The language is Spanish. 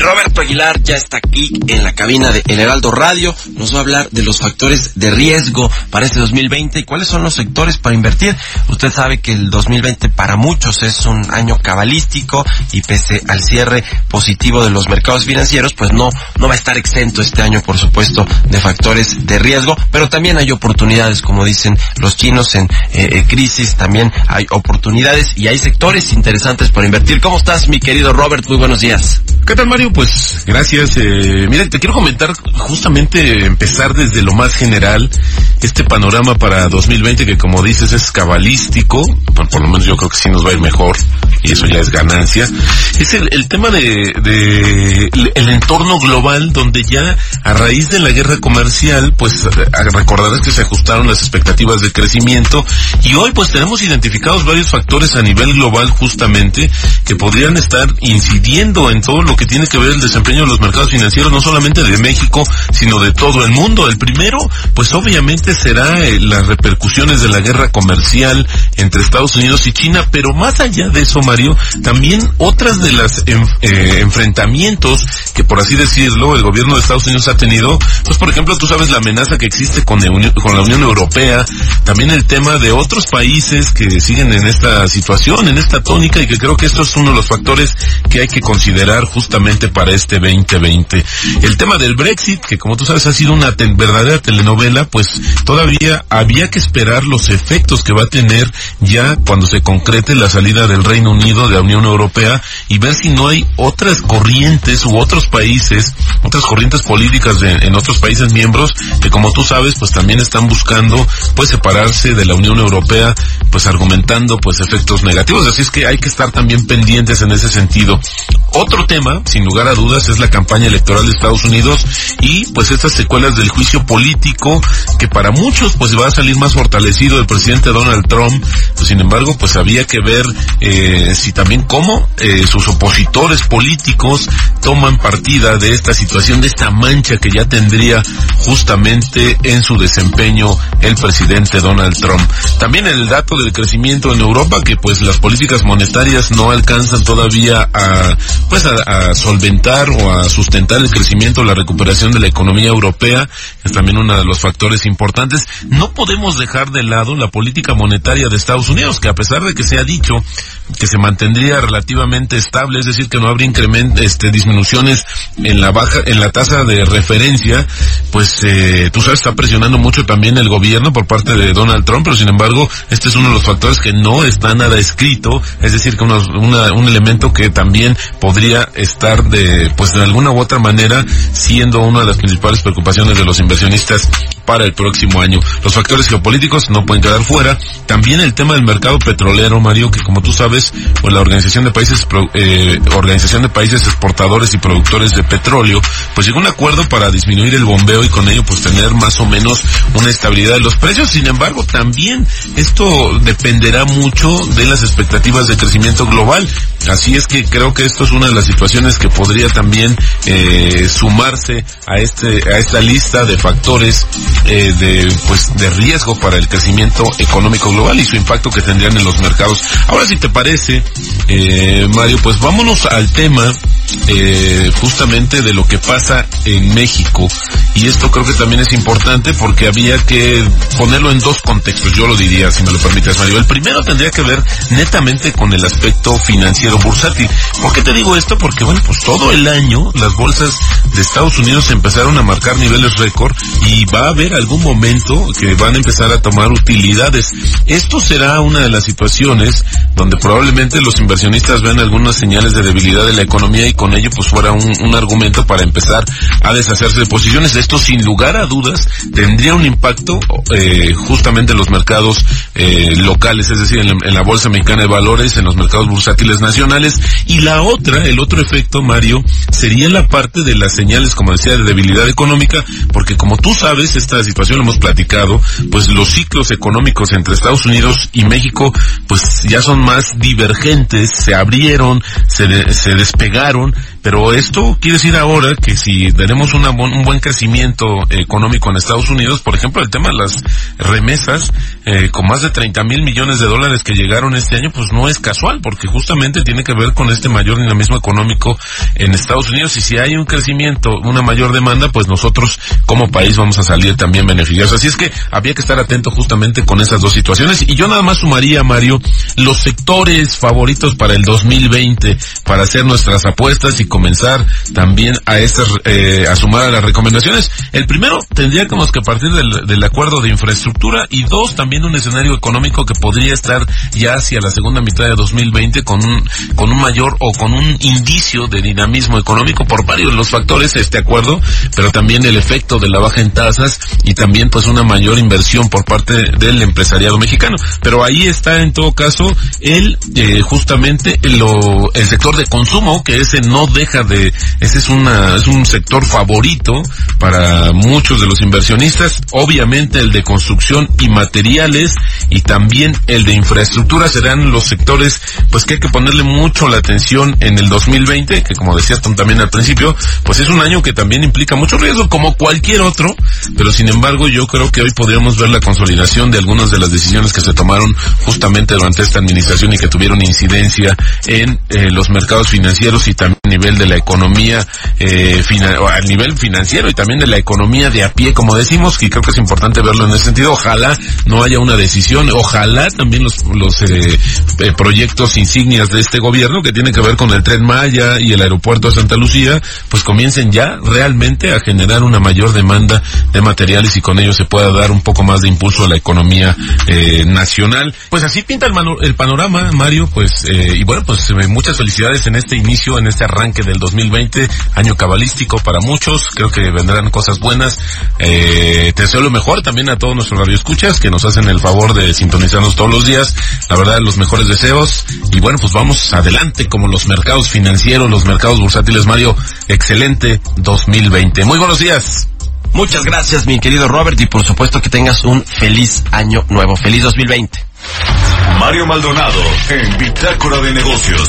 Y Roberto Aguilar ya está aquí en la cabina de El Heraldo Radio. Nos va a hablar de los factores de riesgo para este 2020 y cuáles son los sectores para invertir. Usted sabe que el 2020 para muchos es un año cabalístico y pese al cierre positivo de los mercados financieros, pues no, no va a estar exento este año, por supuesto, de factores de riesgo, pero también hay oportunidades, como dicen los chinos en eh, eh, crisis, también hay oportunidades y hay sectores interesantes para invertir. ¿Cómo estás, mi querido Robert? Muy buenos días. ¿Qué tal Mario? Pues gracias. Eh, mira, te quiero comentar justamente empezar desde lo más general este panorama para 2020 que como dices es cabalístico, por, por lo menos yo creo que sí nos va a ir mejor y eso ya es ganancia. Es el, tema de, de el entorno global donde ya a raíz de la guerra comercial pues recordarás que se ajustaron las expectativas de crecimiento y hoy pues tenemos identificados varios factores a nivel global justamente que podrían estar incidiendo en todo lo que tiene que ver el desempeño de los mercados financieros, no solamente de México, sino de todo el mundo. El primero, pues obviamente será eh, las repercusiones de la guerra comercial entre Estados Unidos y China, pero más allá de eso, Mario, también otras de las eh, enfrentamientos que por así decirlo el gobierno de Estados Unidos ha tenido, pues por ejemplo tú sabes la amenaza que existe con, la Unión Europea, también el tema de otros países que siguen en esta situación, en esta tónica y que creo que esto es uno de los factores que hay que considerar para este 2020. El tema del Brexit, que como tú sabes ha sido una verdadera telenovela, pues todavía había que esperar los efectos que va a tener ya cuando se concrete la salida del Reino Unido de la Unión Europea y ver si no hay otras corrientes u otros países, otras corrientes políticas en otros países miembros que como tú sabes pues también están buscando pues separarse de la Unión Europea pues argumentando pues efectos negativos. Así es que hay que estar también pendientes en ese sentido. Otro tema, sin lugar a dudas, es la campaña electoral de Estados Unidos y pues estas secuelas del juicio político que para muchos pues va a salir más fortalecido el presidente Donald Trump. Pues, sin embargo, pues había que ver eh, si también cómo eh, sus opositores políticos toman partida de esta situación, de esta mancha que ya tendría justamente en su desempeño el presidente Donald Trump. También el dato del crecimiento en Europa, que pues las políticas monetarias no alcanzan todavía a pues a, a, solventar o a sustentar el crecimiento, la recuperación de la economía europea, es también uno de los factores importantes. No podemos dejar de lado la política monetaria de Estados Unidos, que a pesar de que se ha dicho que se mantendría relativamente estable, es decir, que no habría incremento, este, disminuciones en la baja, en la tasa de referencia, pues eh, tú sabes, está presionando mucho también el gobierno por parte de Donald Trump, pero sin embargo, este es uno de los factores que no está nada escrito, es decir, que unos, una, un elemento que también podría estar de, pues de alguna u otra manera, siendo una de las principales preocupaciones de los inversionistas para el próximo año. Los factores geopolíticos no pueden quedar fuera. También el tema del mercado petrolero, Mario, que como tú sabes, pues la Organización de Países, eh, Organización de Países Exportadores y Productores de Petróleo, pues llegó un acuerdo para disminuir el bombeo y con ello pues tener más o menos una estabilidad de los precios. Sin embargo, también esto dependerá mucho de las expectativas de crecimiento global. Así es que creo que esto es una de las situaciones que podría también eh, sumarse a este a esta lista de factores eh, de pues de riesgo para el crecimiento económico global y su impacto que tendrían en los mercados. Ahora si te parece, eh, Mario, pues vámonos al tema eh, justamente de lo que pasa en México y esto creo que también es importante porque había que ponerlo en dos contextos, yo lo diría si me lo permites Mario. El primero tendría que ver netamente con el aspecto financiero bursátil. ¿Por qué te digo esto? Porque bueno, pues todo el año las bolsas de Estados Unidos empezaron a marcar niveles récord y va a haber algún momento que van a empezar a tomar utilidades. Esto será una de las situaciones donde probablemente los inversionistas vean algunas señales de debilidad de la economía y con ello pues fuera un, argumento para empezar a deshacerse de posiciones. Esto sin lugar a dudas tendría un impacto eh, justamente en los mercados eh, locales, es decir, en la, Bolsa Mexicana de Valores, en los mercados bursátiles nacionales. Y la otra, el otro efecto, Mario, sería la parte de las señales, como decía, de debilidad económica, porque como tú sabes, esta situación lo hemos platicado, pues los ciclos económicos entre Estados Unidos y México, pues ya son más divergentes, se abrieron, se, se despegaron, down. Pero esto quiere decir ahora que si tenemos una un buen crecimiento económico en Estados Unidos, por ejemplo, el tema de las remesas, eh, con más de 30 mil millones de dólares que llegaron este año, pues no es casual, porque justamente tiene que ver con este mayor dinamismo económico en Estados Unidos. Y si hay un crecimiento, una mayor demanda, pues nosotros como país vamos a salir también beneficiados. Así es que había que estar atento justamente con esas dos situaciones. Y yo nada más sumaría, Mario, los sectores favoritos para el 2020, para hacer nuestras apuestas y comenzar también a estas, eh, a sumar a las recomendaciones. El primero, tendríamos que partir del, del acuerdo de infraestructura y dos, también un escenario económico que podría estar ya hacia la segunda mitad de 2020 con un, con un mayor o con un indicio de dinamismo económico por varios de los factores este acuerdo, pero también el efecto de la baja en tasas y también pues una mayor inversión por parte del empresariado mexicano. Pero ahí está en todo caso el, eh, justamente lo, el sector de consumo que ese no deja de, ese es una, es un sector favorito para muchos de los inversionistas, obviamente el de construcción y materiales y también el de infraestructura serán los sectores pues que hay que ponerle mucho la atención en el 2020, que como decías también al principio, pues es un año que también implica mucho riesgo como cualquier otro, pero sin embargo yo creo que hoy podríamos ver la consolidación de algunas de las decisiones que se tomaron justamente durante esta administración y que tuvieron incidencia en eh, los mercados financieros y también a nivel de la economía, eh, a nivel financiero y también de la economía de a pie, como decimos, y creo que es importante verlo en ese sentido. Ojalá no haya una decisión, ojalá también los, los eh, eh, proyectos insignias de este gobierno que tienen que ver con el tren Maya y el aeropuerto de Santa Lucía, pues comiencen ya realmente a generar una mayor demanda de materiales y con ello se pueda dar un poco más de impulso a la economía eh, nacional. Pues así pinta el, el panorama, Mario, pues y bueno, pues muchas felicidades en este inicio, en este arranque del 2020, año cabalístico para muchos, creo que vendrán cosas buenas. te deseo lo mejor también a todos nuestros radioescuchas que nos hacen el favor de sintonizarnos todos los días. La verdad, los mejores deseos. Y bueno, pues vamos adelante como los mercados financieros, los mercados bursátiles, Mario. Excelente 2020. Muy buenos días. Muchas gracias, mi querido Robert, y por supuesto que tengas un feliz año nuevo. Feliz 2020. Mario Maldonado en Bitácora de Negocios.